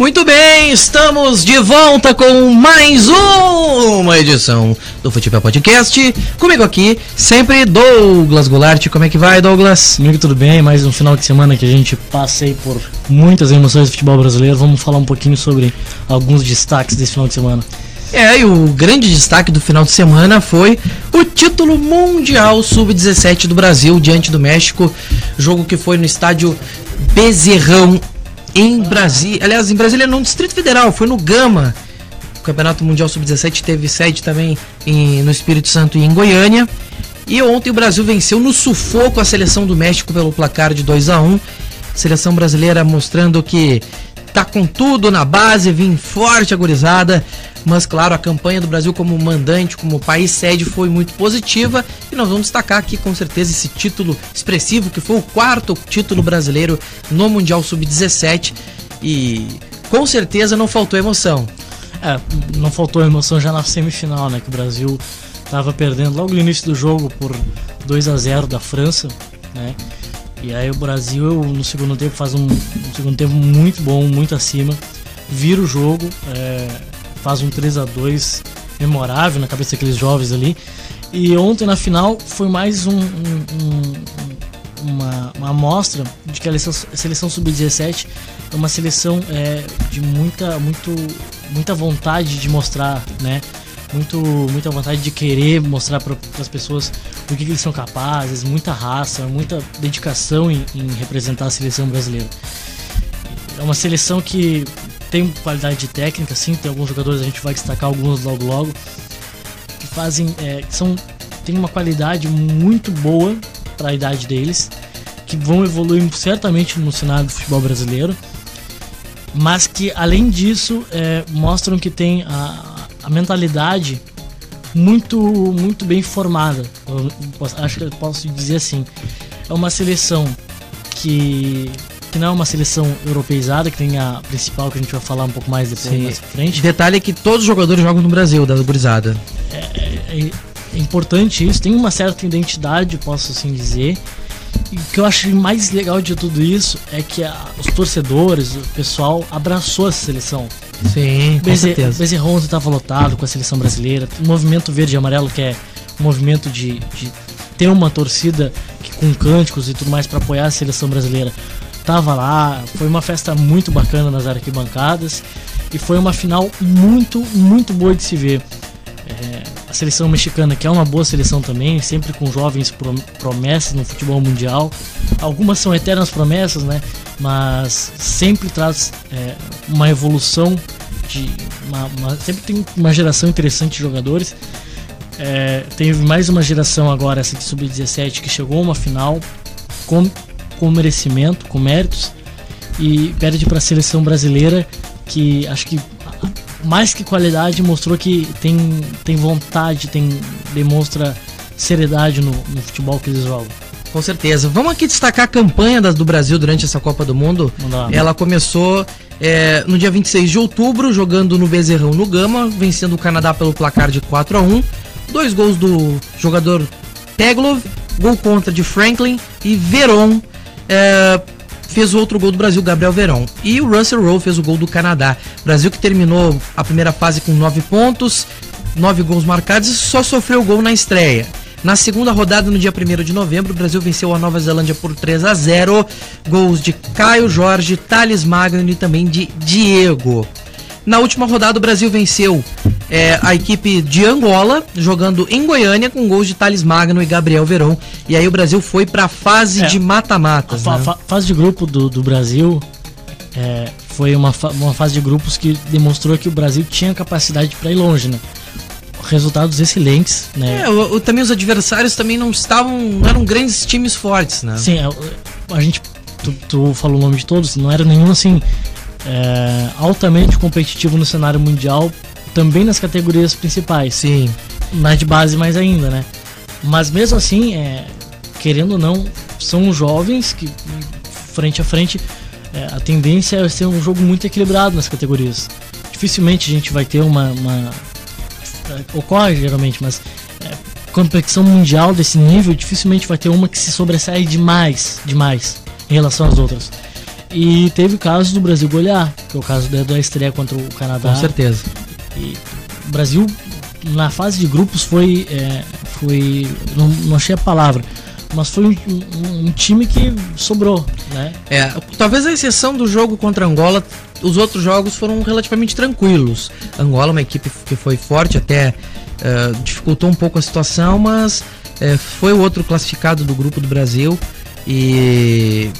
Muito bem, estamos de volta com mais uma edição do Futebol Podcast. Comigo aqui, sempre Douglas Goulart. Como é que vai, Douglas? Comigo tudo bem, mais um final de semana que a gente passei por muitas emoções do futebol brasileiro. Vamos falar um pouquinho sobre alguns destaques desse final de semana. É, e o grande destaque do final de semana foi o título mundial sub-17 do Brasil diante do México. Jogo que foi no estádio Bezerrão em Brasília. Aliás, em Brasília, no Distrito Federal, foi no Gama. O Campeonato Mundial Sub-17 teve sede também em, no Espírito Santo e em Goiânia. E ontem o Brasil venceu no sufoco a seleção do México pelo placar de 2 a 1 Seleção brasileira mostrando que tá com tudo na base, vim forte, agorizada. Mas, claro, a campanha do Brasil como mandante, como país sede, foi muito positiva. E nós vamos destacar aqui, com certeza, esse título expressivo, que foi o quarto título brasileiro no Mundial Sub-17. E com certeza não faltou emoção. É, não faltou emoção já na semifinal, né? Que o Brasil estava perdendo logo no início do jogo por 2 a 0 da França, né? E aí o Brasil no segundo tempo faz um, um segundo tempo muito bom, muito acima, vira o jogo, é, faz um 3 a 2 memorável na cabeça daqueles jovens ali. E ontem na final foi mais um, um, um, uma, uma amostra de que a seleção, seleção sub-17 é uma seleção é, de muita, muito, muita vontade de mostrar, né? Muito, muita vontade de querer mostrar para as pessoas do que, que, eles são capazes, muita raça, muita dedicação em, em representar a seleção brasileira. É uma seleção que tem qualidade técnica, sim, tem alguns jogadores, a gente vai destacar alguns logo logo, que fazem, é, são, tem uma qualidade muito boa para a idade deles, que vão evoluir certamente no cenário do futebol brasileiro, mas que além disso é, mostram que tem a, a mentalidade muito muito bem formada. Eu acho que eu posso dizer assim. É uma seleção que que não é uma seleção europeizada, que tem a principal que a gente vai falar um pouco mais depois Sim. mais frente. Detalhe é que todos os jogadores jogam no Brasil, da gurizada. É, é, é, importante isso, tem uma certa identidade, posso assim dizer. E o que eu acho mais legal de tudo isso é que a, os torcedores, o pessoal abraçou essa seleção. Sim, com Beze, certeza. Bezerrão estava lotado com a seleção brasileira. O movimento verde e amarelo, que é um movimento de, de ter uma torcida que, com cânticos e tudo mais para apoiar a seleção brasileira tava lá, foi uma festa muito bacana nas arquibancadas e foi uma final muito, muito boa de se ver. É, a seleção mexicana, que é uma boa seleção também, sempre com jovens promessas no futebol mundial. Algumas são eternas promessas, né? Mas sempre traz é, uma evolução de uma, uma, sempre tem uma geração interessante de jogadores. É, teve mais uma geração agora, essa de sub-17, que chegou a uma final com com merecimento, com méritos, e perde para a seleção brasileira, que acho que mais que qualidade mostrou que tem, tem vontade, tem demonstra seriedade no, no futebol que eles jogam. Com certeza. Vamos aqui destacar a campanha das, do Brasil durante essa Copa do Mundo. Ela começou é, no dia 26 de outubro, jogando no Bezerrão no Gama, vencendo o Canadá pelo placar de 4 a 1 Dois gols do jogador Teglov, gol contra de Franklin e Veron é, fez o outro gol do Brasil, Gabriel Verón. E o Russell Rowe fez o gol do Canadá. Brasil que terminou a primeira fase com nove pontos, nove gols marcados e só sofreu gol na estreia. Na segunda rodada, no dia 1 de novembro, o Brasil venceu a Nova Zelândia por 3 a 0. Gols de Caio Jorge, Thales Magno e também de Diego. Na última rodada, o Brasil venceu é, a equipe de Angola, jogando em Goiânia, com gols de Thales Magno e Gabriel Verão. E aí o Brasil foi para a fase é, de mata-matas. A né? fa fase de grupo do, do Brasil é, foi uma, fa uma fase de grupos que demonstrou que o Brasil tinha capacidade para ir longe, né? Resultados excelentes, né? É, o, o, também os adversários também não estavam, não eram grandes times fortes, né? Sim, a, é, a gente, tu, tu falou o nome de todos, não era nenhum assim é, altamente competitivo no cenário mundial, também nas categorias principais. Sim. Na de base mais ainda, né? Mas mesmo assim, é, querendo ou não, são jovens que frente a frente é, a tendência é ser um jogo muito equilibrado nas categorias. Dificilmente a gente vai ter uma, uma é, ocorre geralmente, mas é, competição mundial desse nível dificilmente vai ter uma que se sobressai demais, demais em relação às outras. E teve casos do Brasil golear, que é o caso da, da estreia contra o Canadá. Com certeza. E o Brasil, na fase de grupos, foi. É, foi não, não achei a palavra mas foi um, um, um, time que sobrou, né? É, talvez a exceção do jogo contra Angola, os outros jogos foram relativamente tranquilos. Angola é uma equipe que foi forte, até uh, dificultou um pouco a situação, mas uh, foi o outro classificado do grupo do Brasil e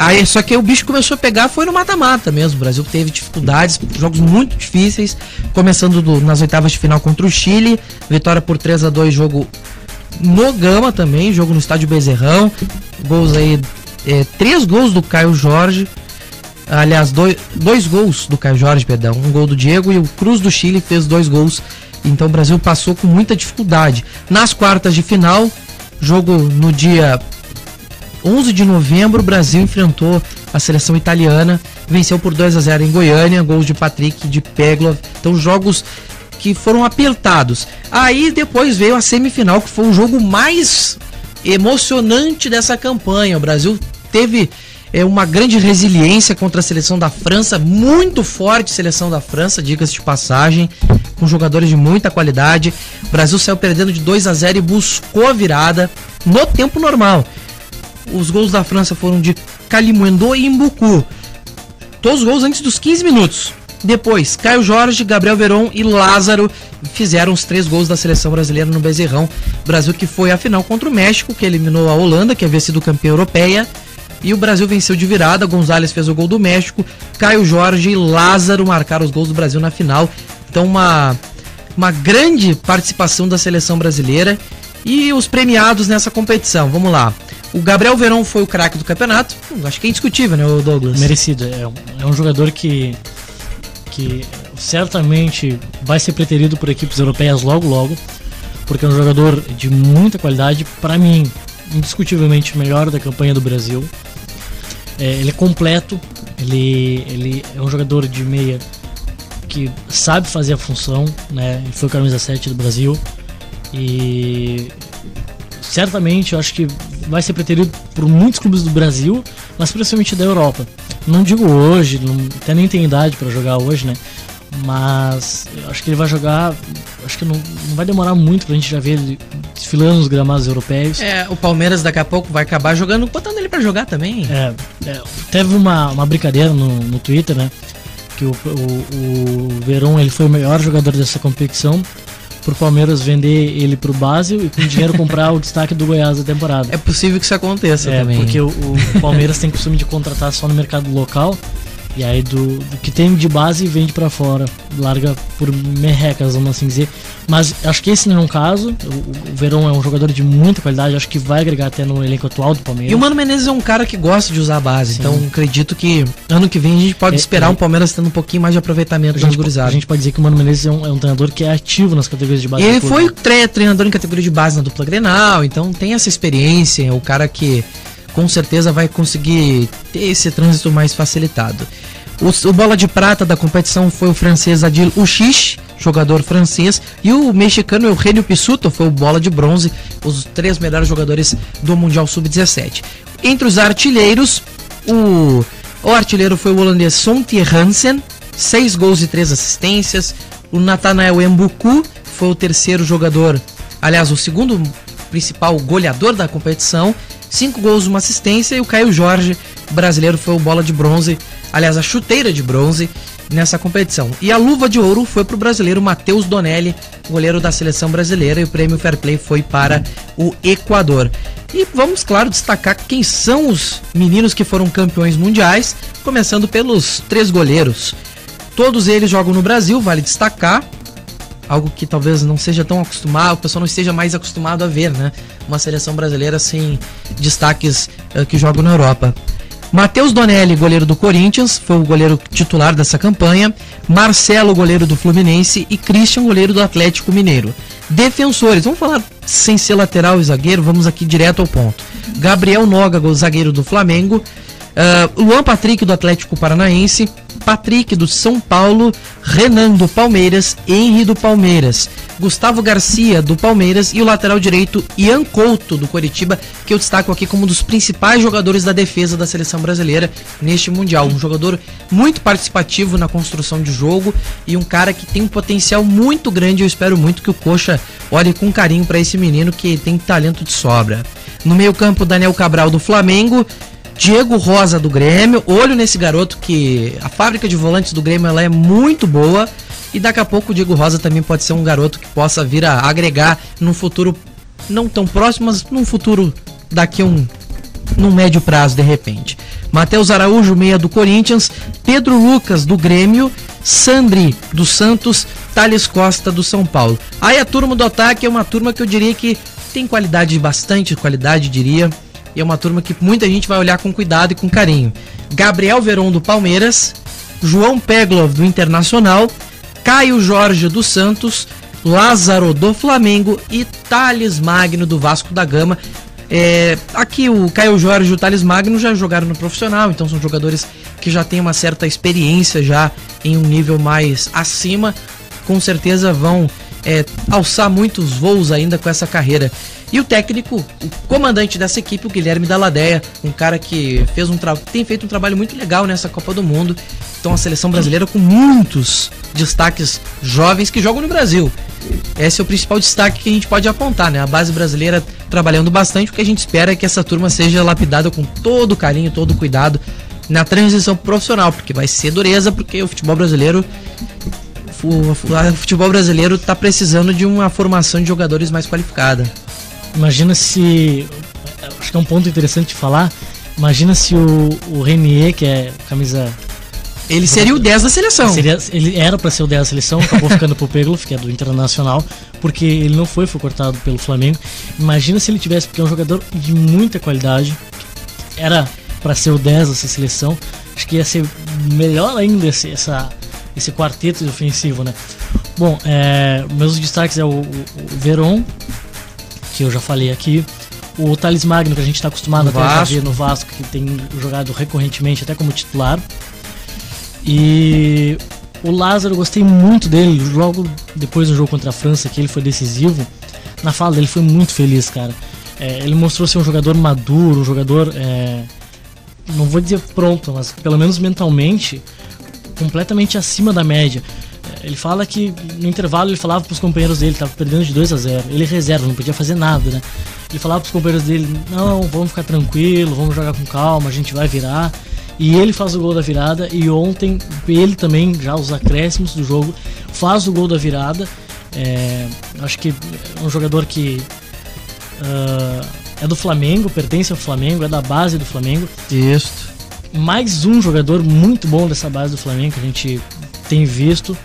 Aí, só que o bicho começou a pegar, foi no mata-mata mesmo. O Brasil teve dificuldades, jogos muito difíceis, começando do, nas oitavas de final contra o Chile, vitória por 3 a 2 jogo no Gama também, jogo no estádio Bezerrão. Gols aí, é, três gols do Caio Jorge. Aliás, dois, dois gols do Caio Jorge, perdão. Um gol do Diego e o Cruz do Chile fez dois gols. Então o Brasil passou com muita dificuldade. Nas quartas de final, jogo no dia 11 de novembro, o Brasil enfrentou a seleção italiana, venceu por 2 a 0 em Goiânia, gols de Patrick, de Peglo. Então jogos que foram apertados. Aí depois veio a semifinal, que foi o jogo mais emocionante dessa campanha. O Brasil teve é, uma grande resiliência contra a seleção da França, muito forte seleção da França, diga-se de passagem, com jogadores de muita qualidade. O Brasil saiu perdendo de 2 a 0 e buscou a virada no tempo normal. Os gols da França foram de Kalimundo e Mbuku. Todos os gols antes dos 15 minutos. Depois, Caio Jorge, Gabriel Veron e Lázaro fizeram os três gols da seleção brasileira no Bezerrão. Brasil que foi à final contra o México, que eliminou a Holanda, que havia sido campeã europeia. E o Brasil venceu de virada. Gonzalez fez o gol do México. Caio Jorge e Lázaro marcaram os gols do Brasil na final. Então, uma, uma grande participação da seleção brasileira. E os premiados nessa competição. Vamos lá. O Gabriel Verão foi o craque do campeonato. Hum, acho que é indiscutível, né, Douglas? Merecido. É um, é um jogador que que certamente vai ser preterido por equipes europeias logo logo, porque é um jogador de muita qualidade, para mim, indiscutivelmente melhor da campanha do Brasil. É, ele é completo, ele, ele é um jogador de meia que sabe fazer a função, né? Ele foi o camisa 7 do Brasil e certamente eu acho que vai ser preterido por muitos clubes do Brasil, mas principalmente da Europa. Não digo hoje, não, até nem tem idade para jogar hoje, né? Mas acho que ele vai jogar. Acho que não, não vai demorar muito pra gente já ver ele desfilando nos gramados europeus. É, o Palmeiras daqui a pouco vai acabar jogando, botando ele para jogar também. É, é, teve uma, uma brincadeira no, no Twitter, né? Que o, o, o Verón ele foi o melhor jogador dessa competição pro Palmeiras vender ele pro Basel e com dinheiro comprar o destaque do Goiás da temporada. É possível que isso aconteça é, também. Porque o, o Palmeiras tem costume de contratar só no mercado local. E aí do, do que tem de base vende para fora, larga por merrecas, vamos assim dizer. Mas acho que esse não é um caso. O, o Verão é um jogador de muita qualidade, acho que vai agregar até no elenco atual do Palmeiras. E o Mano Menezes é um cara que gosta de usar a base, Sim. então acredito que ano que vem a gente pode é, esperar é, um Palmeiras tendo um pouquinho mais de aproveitamento a gente, A gente pode dizer que o Mano Menezes é um, é um treinador que é ativo nas categorias de base. Ele foi tre treinador em categoria de base na dupla Grenal, então tem essa experiência, é o cara que com certeza vai conseguir ter esse trânsito mais facilitado. O, o, bola de prata da competição foi o francês Adil Uchish, jogador francês, e o mexicano Eugenio Pisuto foi o bola de bronze, os três melhores jogadores do Mundial Sub-17. Entre os artilheiros, o, o artilheiro foi o holandês Sontier Hansen, seis gols e três assistências. O Nathanael Embuku foi o terceiro jogador, aliás, o segundo principal goleador da competição, cinco gols, uma assistência, e o Caio Jorge, brasileiro, foi o bola de bronze, aliás, a chuteira de bronze nessa competição. E a luva de ouro foi para o brasileiro Matheus Donelli, goleiro da seleção brasileira, e o prêmio Fair Play foi para o Equador. E vamos, claro, destacar quem são os meninos que foram campeões mundiais, começando pelos três goleiros. Todos eles jogam no Brasil, vale destacar algo que talvez não seja tão acostumado, o pessoal não esteja mais acostumado a ver, né? Uma seleção brasileira sem destaques uh, que jogam na Europa. Matheus Donelli, goleiro do Corinthians, foi o goleiro titular dessa campanha. Marcelo, goleiro do Fluminense. E Christian, goleiro do Atlético Mineiro. Defensores, vamos falar sem ser lateral e zagueiro, vamos aqui direto ao ponto. Gabriel Noga, zagueiro do Flamengo. Uh, Luan Patrick, do Atlético Paranaense. Patrick do São Paulo, Renan do Palmeiras, Henry do Palmeiras, Gustavo Garcia do Palmeiras e o lateral direito Ian Couto do Coritiba, que eu destaco aqui como um dos principais jogadores da defesa da seleção brasileira neste mundial, um jogador muito participativo na construção de jogo e um cara que tem um potencial muito grande. Eu espero muito que o Coxa olhe com carinho para esse menino que tem talento de sobra. No meio-campo, Daniel Cabral do Flamengo, Diego Rosa do Grêmio. Olho nesse garoto que a fábrica de volantes do Grêmio ela é muito boa. E daqui a pouco o Diego Rosa também pode ser um garoto que possa vir a agregar num futuro não tão próximo, mas num futuro daqui a um num médio prazo de repente. Matheus Araújo, meia do Corinthians, Pedro Lucas do Grêmio, Sandri do Santos, Thales Costa do São Paulo. Aí a turma do ataque é uma turma que eu diria que tem qualidade, bastante qualidade, diria. E é uma turma que muita gente vai olhar com cuidado e com carinho. Gabriel Veron do Palmeiras, João Peglov do Internacional, Caio Jorge do Santos, Lázaro do Flamengo e Thales Magno do Vasco da Gama. É, aqui o Caio Jorge e o Thales Magno já jogaram no profissional, então são jogadores que já têm uma certa experiência já em um nível mais acima. Com certeza vão é, alçar muitos voos ainda com essa carreira. E o técnico, o comandante dessa equipe, o Guilherme Daladeia, um cara que fez um tem feito um trabalho muito legal nessa Copa do Mundo. Então a seleção brasileira com muitos destaques jovens que jogam no Brasil. Esse é o principal destaque que a gente pode apontar, né? A base brasileira trabalhando bastante, o que a gente espera é que essa turma seja lapidada com todo carinho, todo cuidado na transição profissional, porque vai ser dureza, porque o futebol brasileiro o, futebol brasileiro está precisando de uma formação de jogadores mais qualificada. Imagina se. Acho que é um ponto interessante de falar. Imagina se o, o Renier, que é camisa. Ele seria o 10 da seleção. Seria, ele era para ser o 10 da seleção, acabou ficando pro Pegloff, que é do Internacional, porque ele não foi, foi cortado pelo Flamengo. Imagina se ele tivesse, porque é um jogador de muita qualidade, era para ser o 10 dessa seleção. Acho que ia ser melhor ainda essa, esse quarteto ofensivo, né? Bom, é, meus destaques é o, o, o Veron, que eu já falei aqui. O Thales Magno, que a gente está acostumado no até a ver no Vasco, que tem jogado recorrentemente até como titular. E o Lázaro, eu gostei muito dele. Logo depois do jogo contra a França, que ele foi decisivo. Na fala dele, foi muito feliz, cara. É, ele mostrou ser um jogador maduro, um jogador. É, não vou dizer pronto, mas pelo menos mentalmente completamente acima da média. É, ele fala que no intervalo ele falava para os companheiros dele, estava perdendo de 2 a 0. Ele reserva, não podia fazer nada, né? Ele falava para os companheiros dele: "Não, vamos ficar tranquilo, vamos jogar com calma, a gente vai virar". E ele faz o gol da virada e ontem ele também já os acréscimos do jogo faz o gol da virada. É, acho que é um jogador que uh, é do Flamengo, pertence ao Flamengo, é da base do Flamengo. Isso mais um jogador muito bom dessa base do Flamengo que a gente tem visto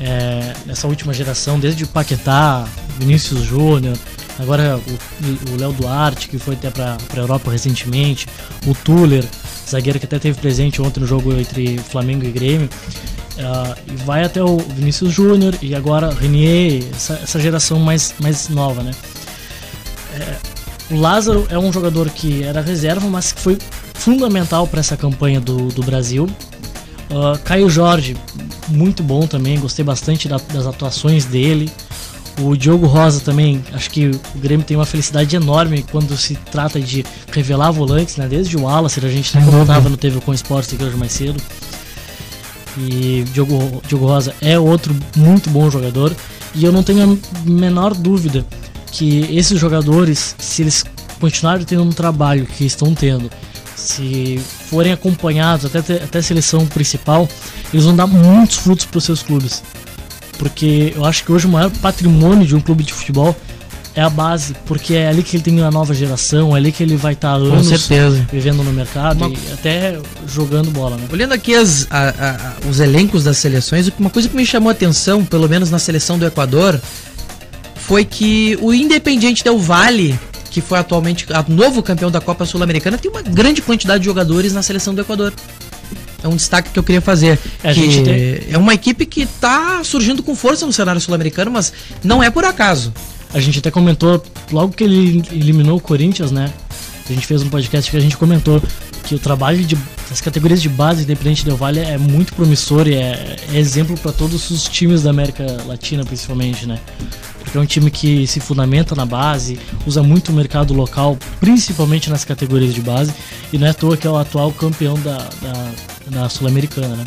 é, nessa última geração, desde o Paquetá, Vinícius Júnior, agora o Léo Duarte, que foi até para a Europa recentemente, o Tuller, zagueiro que até teve presente ontem no jogo entre Flamengo e Grêmio. Uh, e vai até o Vinícius Júnior e agora Renier, essa, essa, geração mais, mais nova, né? É, o Lázaro é um jogador que era reserva, mas que foi fundamental para essa campanha do, do Brasil. Uh, Caio Jorge, muito bom também, gostei bastante da, das atuações dele. O Diogo Rosa também, acho que o Grêmio tem uma felicidade enorme quando se trata de revelar volantes, né? Desde o Wallace, a gente comentava no TV com Esportes aqui hoje mais cedo. E Diogo, Diogo Rosa é outro muito bom jogador. E eu não tenho a menor dúvida que esses jogadores, se eles continuarem tendo um trabalho que estão tendo, se forem acompanhados até, até a seleção principal, eles vão dar muitos frutos para os seus clubes. Porque eu acho que hoje o maior patrimônio de um clube de futebol é a base, porque é ali que ele tem a nova geração, é ali que ele vai estar tá anos vivendo no mercado uma... e até jogando bola. Né? Olhando aqui as, a, a, os elencos das seleções, uma coisa que me chamou a atenção, pelo menos na seleção do Equador, foi que o Independiente Del Valle que foi atualmente o novo campeão da Copa Sul-Americana, tem uma grande quantidade de jogadores na seleção do Equador. É um destaque que eu queria fazer. É, que tem... É uma equipe que está surgindo com força no cenário sul-americano, mas não é por acaso. A gente até comentou, logo que ele eliminou o Corinthians, né? A gente fez um podcast que a gente comentou que o trabalho de as categorias de base, independente do Vale, é muito promissor e é, é exemplo para todos os times da América Latina, principalmente, né? Porque é um time que se fundamenta na base, usa muito o mercado local, principalmente nas categorias de base, e não é à toa que é o atual campeão da, da, da Sul-Americana, né?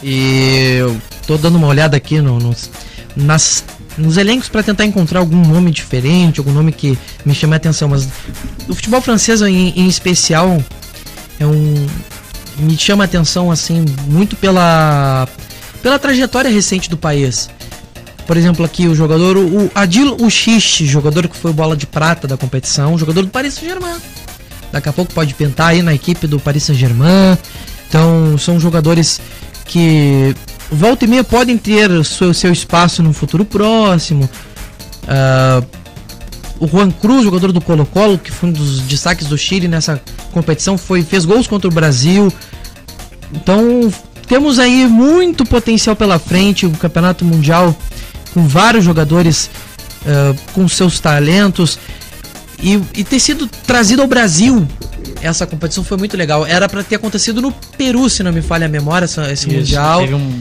E eu tô dando uma olhada aqui no, nos, nas, nos elencos para tentar encontrar algum nome diferente, algum nome que me chame a atenção, mas o futebol francês em, em especial é um me chama a atenção assim muito pela pela trajetória recente do país. Por exemplo, aqui o jogador o Adil Uchiche, jogador que foi bola de prata da competição, jogador do Paris Saint-Germain. Daqui a pouco pode pintar aí na equipe do Paris Saint-Germain. Então, são jogadores que volta e meia podem ter seu, seu espaço no futuro próximo. Uh, o Juan Cruz, jogador do Colo-Colo, que foi um dos destaques do Chile nessa competição, foi fez gols contra o Brasil. Então, temos aí muito potencial pela frente, o Campeonato Mundial com vários jogadores uh, com seus talentos e, e ter sido trazido ao Brasil essa competição foi muito legal. Era para ter acontecido no Peru, se não me falha a memória, esse Isso, mundial. Um...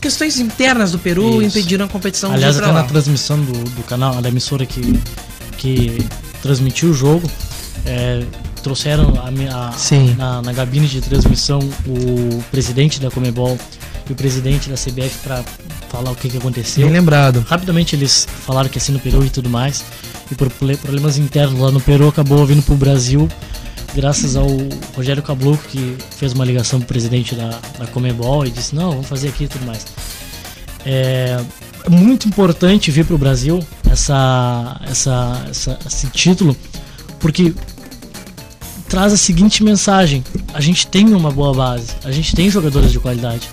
Questões internas do Peru Isso. impediram a competição. Aliás, até na transmissão do, do canal, da emissora que, que transmitiu o jogo, é, trouxeram a, a, na, na gabine de transmissão o presidente da Comebol e o presidente da CBF para falar o que, que aconteceu. Bem lembrado. Rapidamente eles falaram que assim no Peru e tudo mais. E por problemas internos lá no Peru acabou vindo para o Brasil graças ao Rogério Cabluco, que fez uma ligação pro presidente da, da Comebol e disse, não, vamos fazer aqui e tudo mais. É muito importante vir para o Brasil essa, essa, essa, esse título, porque traz a seguinte mensagem: a gente tem uma boa base, a gente tem jogadores de qualidade,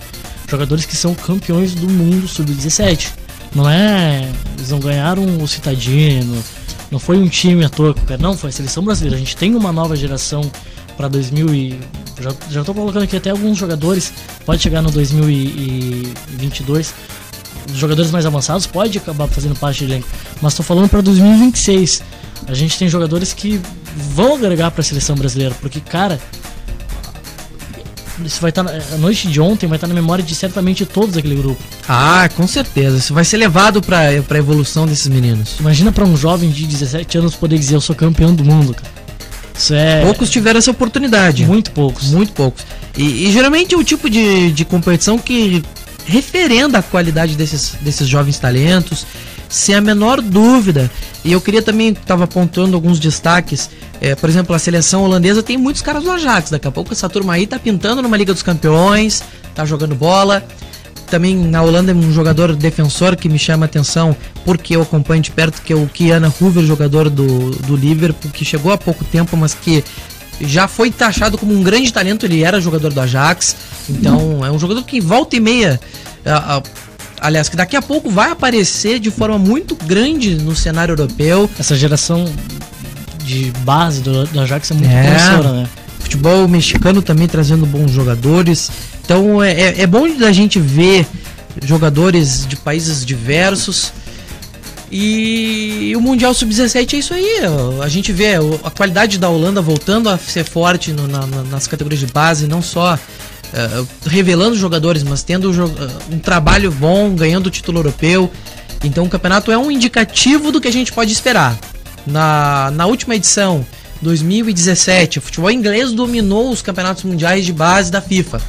jogadores que são campeões do mundo sub-17. Não é. Eles não ganharam o Citadino, não foi um time à toa, não, foi a seleção brasileira. A gente tem uma nova geração para 2000 e já tô colocando aqui até alguns jogadores, pode chegar no 2022. Os jogadores mais avançados pode acabar fazendo parte do elenco, mas estou falando para 2026. A gente tem jogadores que vão agregar para a seleção brasileira, porque cara, isso vai estar tá a noite de ontem vai estar tá na memória de certamente todos aquele grupo. Ah, com certeza. Isso vai ser levado para a evolução desses meninos. Imagina para um jovem de 17 anos poder dizer eu sou campeão do mundo, cara. Isso é... Poucos tiveram essa oportunidade. Muito poucos. Muito poucos. E, e geralmente é o tipo de, de competição que referenda a qualidade desses, desses jovens talentos, sem a menor dúvida. E eu queria também, estava apontando alguns destaques. É, por exemplo, a seleção holandesa tem muitos caras do Ajax. Daqui a pouco essa turma aí tá pintando numa Liga dos Campeões, tá jogando bola. Também na Holanda um jogador defensor que me chama a atenção, porque eu acompanho de perto, que é o Kiana Hoover, jogador do, do Liverpool, que chegou há pouco tempo, mas que já foi taxado como um grande talento, ele era jogador do Ajax. Então é um jogador que volta e meia. aliás, que daqui a pouco vai aparecer de forma muito grande no cenário europeu. Essa geração de base do, do Ajax é muito é. promissora, né? Futebol mexicano também trazendo bons jogadores. Então é, é, é bom da gente ver jogadores de países diversos. E o Mundial Sub-17 é isso aí. A gente vê a qualidade da Holanda voltando a ser forte no, na, nas categorias de base, não só uh, revelando jogadores, mas tendo um trabalho bom, ganhando o título europeu. Então o campeonato é um indicativo do que a gente pode esperar. Na, na última edição, 2017, o futebol inglês dominou os campeonatos mundiais de base da FIFA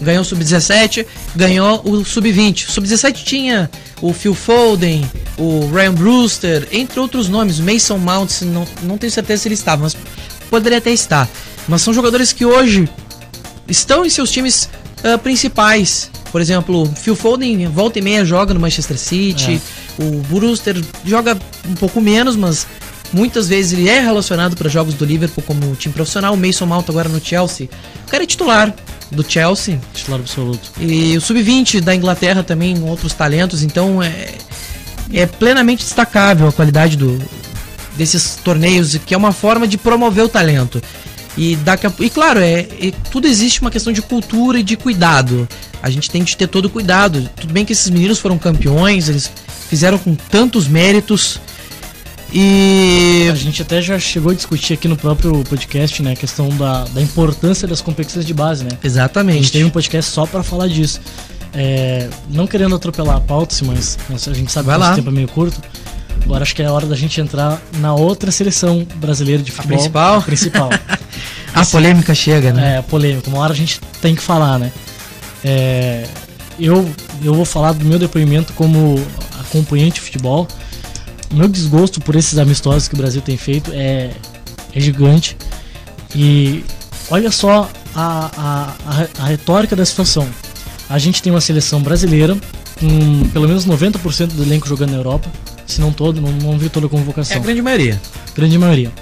ganhou o sub-17, ganhou o sub-20. O sub-17 tinha o Phil Foden, o Ryan Brewster, entre outros nomes. Mason Mount, não, não tenho certeza se ele estava, mas poderia até estar. Mas são jogadores que hoje estão em seus times uh, principais. Por exemplo, Phil Foden volta e meia joga no Manchester City. É. O Brewster joga um pouco menos, mas muitas vezes ele é relacionado para jogos do Liverpool como time profissional. O Mason Mount agora no Chelsea. O cara é titular do Chelsea. Titular absoluto. E o sub-20 da Inglaterra também, outros talentos. Então é, é plenamente destacável a qualidade do, desses torneios, que é uma forma de promover o talento. E, daqui a, e claro, é, é, tudo existe uma questão de cultura e de cuidado. A gente tem que ter todo cuidado. Tudo bem que esses meninos foram campeões, eles fizeram com tantos méritos. E a gente até já chegou a discutir aqui no próprio podcast, né, a questão da, da importância das competições de base, né? Exatamente. A gente teve um podcast só para falar disso. É, não querendo atropelar a pauta, mas a gente sabe Vai que o tempo é meio curto. Agora acho que é a hora da gente entrar na outra seleção brasileira de futebol. A principal? A principal. a polêmica chega, né? É, a polêmica. Uma hora a gente tem que falar, né? É, eu, eu vou falar do meu depoimento como acompanhante de futebol. Meu desgosto por esses amistosos que o Brasil tem feito é, é gigante. E olha só a, a, a, a retórica da situação. A gente tem uma seleção brasileira com pelo menos 90% do elenco jogando na Europa, se não todo, não, não vi toda a convocação. É a grande maioria. Grande maioria.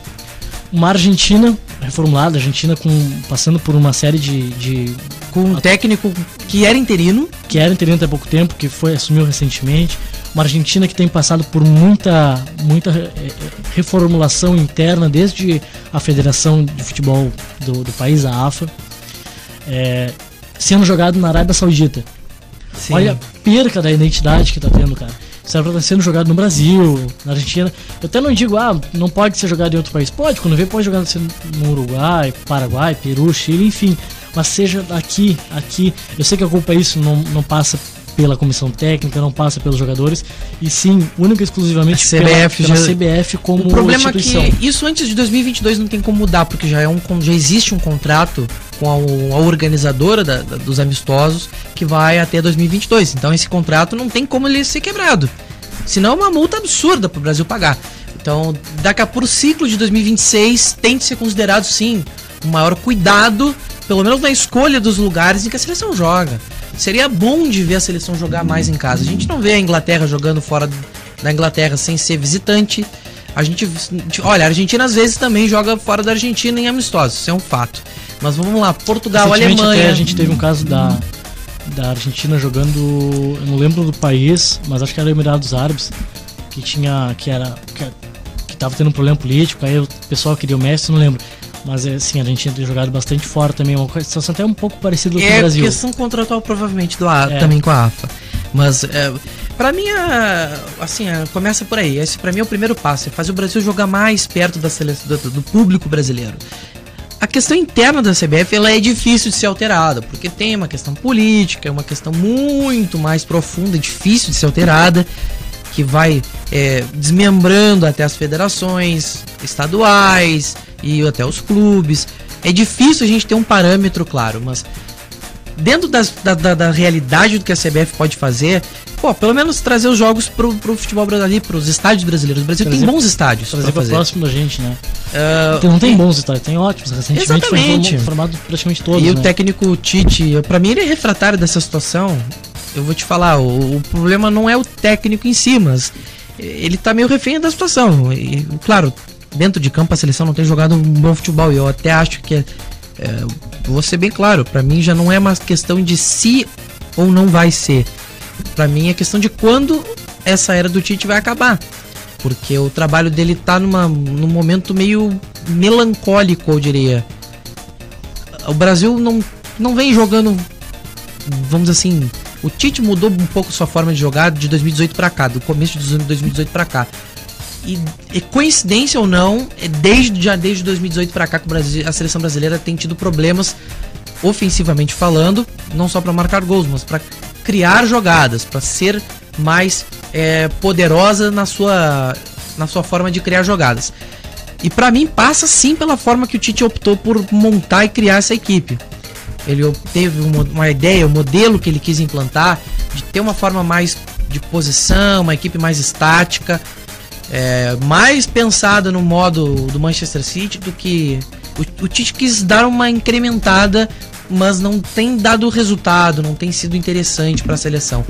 Uma Argentina reformulada, Argentina com, passando por uma série de, de com um técnico que era interino, que era interino até pouco tempo, que foi assumiu recentemente, uma Argentina que tem passado por muita muita eh, eh, reformulação interna desde a Federação de Futebol do, do país, a AFA, é, sendo jogado na Arábia Saudita. Sim. Olha a perca da identidade que tá tendo, cara. Isso era sendo jogado no Brasil, na Argentina. Eu até não digo, ah, não pode ser jogado em outro país. Pode, quando vê, pode jogar no Uruguai, Paraguai, Peru, Chile, enfim. Mas seja aqui, aqui. Eu sei que a culpa é isso, não, não passa pela comissão técnica, não passa pelos jogadores, e sim, única e exclusivamente a CBF, pela, pela já... CBF como O problema é que isso antes de 2022 não tem como mudar, porque já, é um, já existe um contrato com a, a organizadora da, da, dos amistosos que vai até 2022. Então esse contrato não tem como ele ser quebrado. Senão é uma multa absurda para o Brasil pagar. Então, daqui a pouco, o ciclo de 2026 tem que ser considerado, sim, um maior cuidado, pelo menos na escolha dos lugares em que a seleção joga. Seria bom de ver a seleção jogar mais em casa. A gente não vê a Inglaterra jogando fora da Inglaterra sem ser visitante. A gente, olha, a Argentina às vezes também joga fora da Argentina em amistosos, isso é um fato. Mas vamos lá, Portugal, Alemanha. a gente teve um caso da, da Argentina jogando, eu não lembro do país, mas acho que era Emirados Árabes, que tinha que era que, que tava tendo um problema político, aí o pessoal queria o Messi, não lembro. Mas é, sim, a Argentina tem jogado bastante fora também, uma situação até um pouco parecida com é, o Brasil. É questão contratual provavelmente do A, é. também com a AFA. Mas é, para mim, assim, começa por aí. Esse para mim é o primeiro passo, é fazer o Brasil jogar mais perto da seleção, do, do público brasileiro. A questão interna da CBF ela é difícil de ser alterada, porque tem uma questão política, é uma questão muito mais profunda, difícil de ser alterada, que vai é, desmembrando até as federações estaduais, e até os clubes. É difícil a gente ter um parâmetro claro, mas dentro das, da, da, da, realidade do que a CBF pode fazer, pô, pelo menos trazer os jogos pro, pro futebol brasileiro, pros estádios brasileiros. O Brasil tem bons estádios. Trazer pra, fazer. próximo da gente, né? Uh, não tem bons estádios, tem ótimos. Recentemente exatamente. foi formado praticamente todos. E né? o técnico Tite, para mim ele é refratário dessa situação. Eu vou te falar, o, o problema não é o técnico em si, mas ele tá meio refém da situação. E, claro, dentro de campo a seleção não tem jogado um bom futebol. E eu até acho que, é, é, vou ser bem claro, para mim já não é uma questão de se ou não vai ser. Para mim é questão de quando essa era do Tite vai acabar. Porque o trabalho dele tá numa, num momento meio melancólico, eu diria. O Brasil não, não vem jogando, vamos assim, o Tite mudou um pouco sua forma de jogar de 2018 para cá, do começo de 2018 para cá. E, e, coincidência ou não, é desde já desde 2018 para cá que Brasil, a seleção brasileira tem tido problemas ofensivamente falando, não só para marcar gols, mas para criar jogadas, para ser mais é, poderosa na sua na sua forma de criar jogadas. E para mim passa sim pela forma que o Tite optou por montar e criar essa equipe. Ele teve uma, uma ideia, um modelo que ele quis implantar de ter uma forma mais de posição, uma equipe mais estática, é, mais pensada no modo do Manchester City do que o, o Tite quis dar uma incrementada, mas não tem dado resultado, não tem sido interessante para a seleção.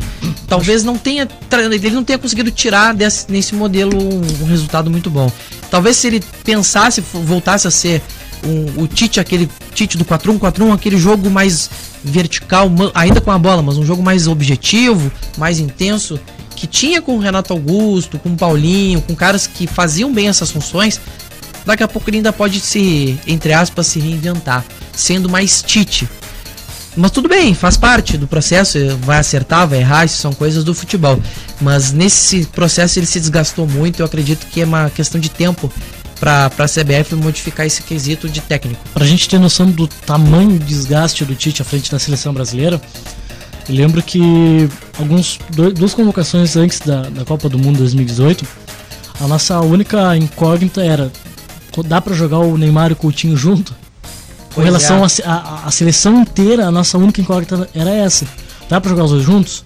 Talvez não tenha ele não tenha conseguido tirar desse, nesse modelo um, um resultado muito bom. Talvez se ele pensasse, voltasse a ser um, o Tite, aquele Tite do 4-1-4-1, aquele jogo mais vertical, ainda com a bola, mas um jogo mais objetivo, mais intenso, que tinha com o Renato Augusto, com o Paulinho, com caras que faziam bem essas funções, daqui a pouco ele ainda pode se, entre aspas, se reinventar, sendo mais Tite. mas tudo bem, faz parte do processo, vai acertar, vai errar, isso são coisas do futebol. Mas nesse processo ele se desgastou muito, eu acredito que é uma questão de tempo para a CBF modificar esse quesito de técnico. Para a gente ter noção do tamanho desgaste do Tite à frente da seleção brasileira, eu lembro que alguns duas convocações antes da, da Copa do Mundo 2018, a nossa única incógnita era dá para jogar o Neymar e o Coutinho junto? Com relação à é. seleção inteira, a nossa única incógnita era essa. Dá para jogar os dois juntos?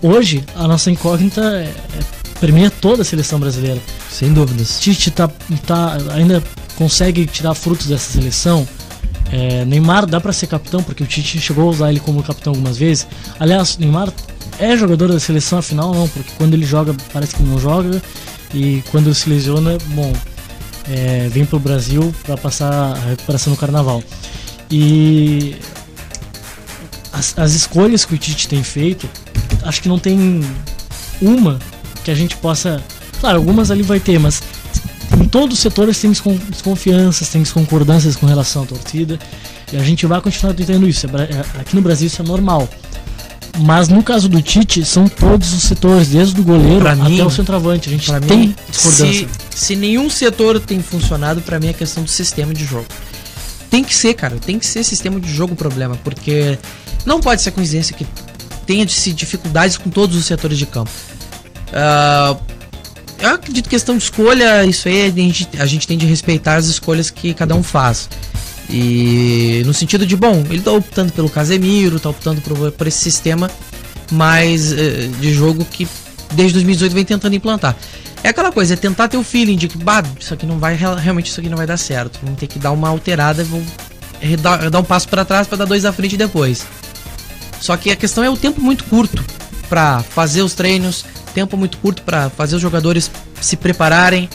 Hoje, a nossa incógnita é, é, permeia toda a seleção brasileira. Sem dúvidas. Tite tá, tá, ainda consegue tirar frutos dessa seleção. É, Neymar dá para ser capitão, porque o Tite chegou a usar ele como capitão algumas vezes. Aliás, Neymar é jogador da seleção, afinal não, porque quando ele joga parece que não joga. E quando se lesiona, bom, é, vem pro Brasil para passar a recuperação no carnaval. E as, as escolhas que o Tite tem feito, acho que não tem uma que a gente possa Claro, algumas ali vai ter, mas em todos os setores tem desconfianças, tem desconcordâncias com relação à torcida. E a gente vai continuar tentando isso. É é, aqui no Brasil isso é normal. Mas no caso do Tite, são todos os setores, desde o goleiro pra até mim, o centroavante. A gente tem mim, discordância. Se, se nenhum setor tem funcionado, para mim é questão do sistema de jogo. Tem que ser, cara. Tem que ser sistema de jogo o problema. Porque não pode ser coincidência que tenha dificuldades com todos os setores de campo. Uh, eu acredito que questão de escolha, isso aí a gente, a gente tem de respeitar as escolhas que cada um faz. E no sentido de, bom, ele tá optando pelo Casemiro, tá optando por, por esse sistema mais uh, de jogo que desde 2018 vem tentando implantar. É aquela coisa, é tentar ter o feeling de que, bah, isso aqui não vai, realmente isso aqui não vai dar certo. Vamos ter que dar uma alterada, vamos dar, dar um passo para trás para dar dois à frente depois. Só que a questão é o tempo muito curto para fazer os treinos, tempo muito curto para fazer os jogadores se prepararem.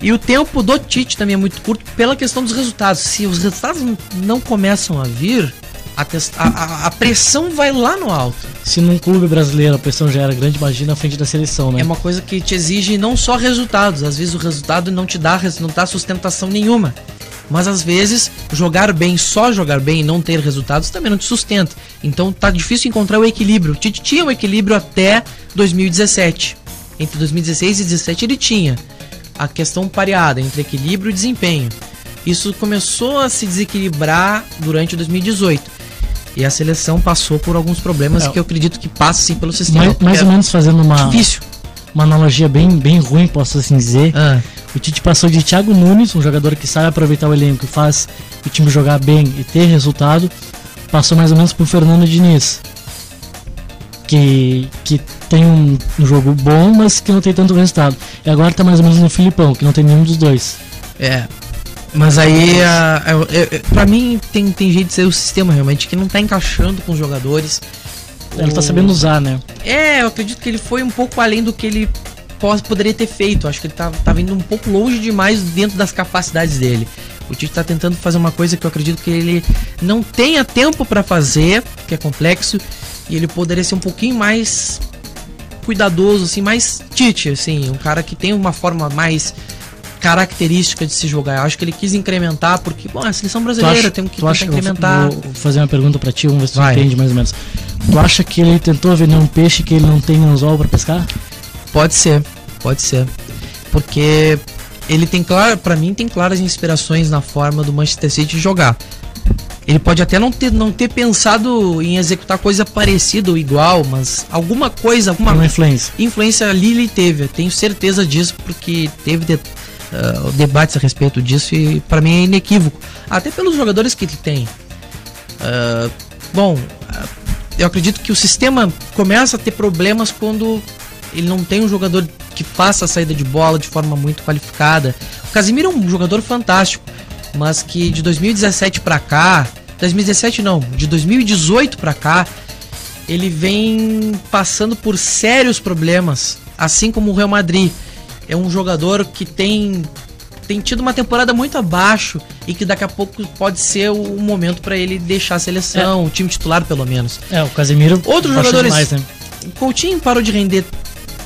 E o tempo do Tite também é muito curto pela questão dos resultados. Se os resultados não começam a vir, a, a, a, pressão vai lá no alto. Se num clube brasileiro a pressão já era grande, imagina na frente da seleção, né? É uma coisa que te exige não só resultados, às vezes o resultado não te dá, não dá sustentação nenhuma. Mas às vezes, jogar bem, só jogar bem e não ter resultados também não te sustenta. Então tá difícil encontrar o equilíbrio. Tite tinha o equilíbrio até 2017. Entre 2016 e 2017 ele tinha a questão pareada entre equilíbrio e desempenho. Isso começou a se desequilibrar durante 2018. E a seleção passou por alguns problemas é, que eu acredito que passa sim pelo sistema. Mais, mais ou menos fazendo uma, difícil. uma analogia bem, bem ruim, posso assim dizer. Ah. O Tite passou de Thiago Nunes, um jogador que sabe aproveitar o elenco, que faz o time jogar bem e ter resultado, passou mais ou menos por Fernando Diniz, que, que tem um, um jogo bom, mas que não tem tanto resultado. E agora tá mais ou menos no Filipão, que não tem nenhum dos dois. É. Mas aí, a, a, a, pra mim, tem, tem jeito de ser o sistema realmente, que não tá encaixando com os jogadores. Ele o... tá sabendo usar, né? É, eu acredito que ele foi um pouco além do que ele poderia ter feito. Acho que ele tá, tá vindo um pouco longe demais dentro das capacidades dele. O Tite está tentando fazer uma coisa que eu acredito que ele não tenha tempo para fazer, que é complexo, e ele poderia ser um pouquinho mais cuidadoso, assim, mais Tite, assim, um cara que tem uma forma mais característica de se jogar. Eu acho que ele quis incrementar, porque, bom, a seleção brasileira tem que tentar incrementar. Vou fazer uma pergunta para ti, vamos ver se Vai. tu entende mais ou menos. Tu acha que ele tentou vender um peixe que ele não tem anzol para pescar? Pode ser, pode ser. Porque ele tem claro, para mim tem claras inspirações na forma do Manchester City jogar. Ele pode até não ter, não ter pensado em executar coisa parecida ou igual, mas alguma coisa, alguma Uma influência. Influência ali ele teve, tenho certeza disso, porque teve de, uh, debates a respeito disso e para mim é inequívoco. Até pelos jogadores que ele tem. Uh, bom, uh, eu acredito que o sistema começa a ter problemas quando ele não tem um jogador que faça a saída de bola de forma muito qualificada. O Casimiro é um jogador fantástico, mas que de 2017 para cá, 2017 não, de 2018 para cá, ele vem passando por sérios problemas, assim como o Real Madrid. É um jogador que tem tem tido uma temporada muito abaixo e que daqui a pouco pode ser o momento para ele deixar a seleção, é. o time titular pelo menos. É, o Casemiro. Outros jogadores. Demais, né? O Coutinho parou de render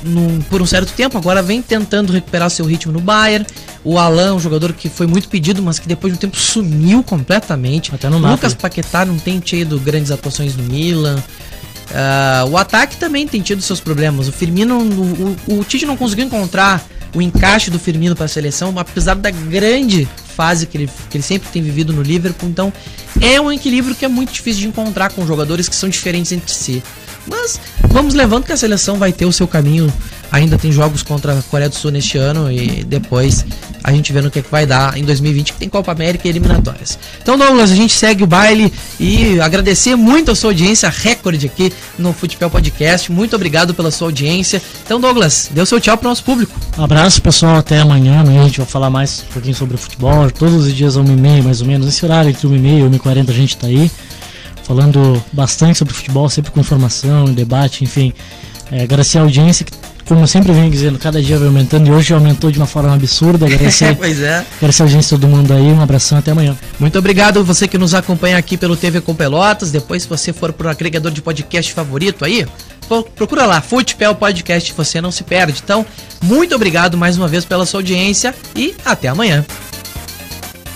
num, por um certo tempo, agora vem tentando recuperar seu ritmo no Bayern. O Alan, um jogador que foi muito pedido, mas que depois de um tempo sumiu completamente. Até no Lucas Paquetá não tem tido grandes atuações no Milan. Uh, o ataque também tem tido seus problemas. O Firmino, o, o, o Tite não conseguiu encontrar o encaixe do Firmino para a seleção, apesar da grande fase que ele, que ele sempre tem vivido no Liverpool. Então, é um equilíbrio que é muito difícil de encontrar com jogadores que são diferentes entre si. Mas vamos levando que a seleção vai ter o seu caminho. Ainda tem jogos contra a Coreia do Sul neste ano e depois a gente vê no que, é que vai dar em 2020, que tem Copa América e eliminatórias. Então, Douglas, a gente segue o baile e agradecer muito a sua audiência, recorde aqui no Futebol Podcast. Muito obrigado pela sua audiência. Então, Douglas, dê o seu tchau para o nosso público. Um abraço, pessoal. Até amanhã. A gente vai falar mais um pouquinho sobre o futebol. Todos os dias, 1h30 mais ou menos. Nesse horário, entre 1h30 e 1h40, a gente está aí falando bastante sobre futebol, sempre com informação, debate, enfim. É, agradecer a audiência, que, como eu sempre venho dizendo, cada dia vai aumentando e hoje aumentou de uma forma absurda. Agradecer, pois é. agradecer a audiência todo mundo aí, um abração até amanhã. Muito obrigado você que nos acompanha aqui pelo TV com Pelotas. Depois, se você for pro agregador de podcast favorito aí, procura lá, Futebol Podcast, você não se perde. Então, muito obrigado mais uma vez pela sua audiência e até amanhã.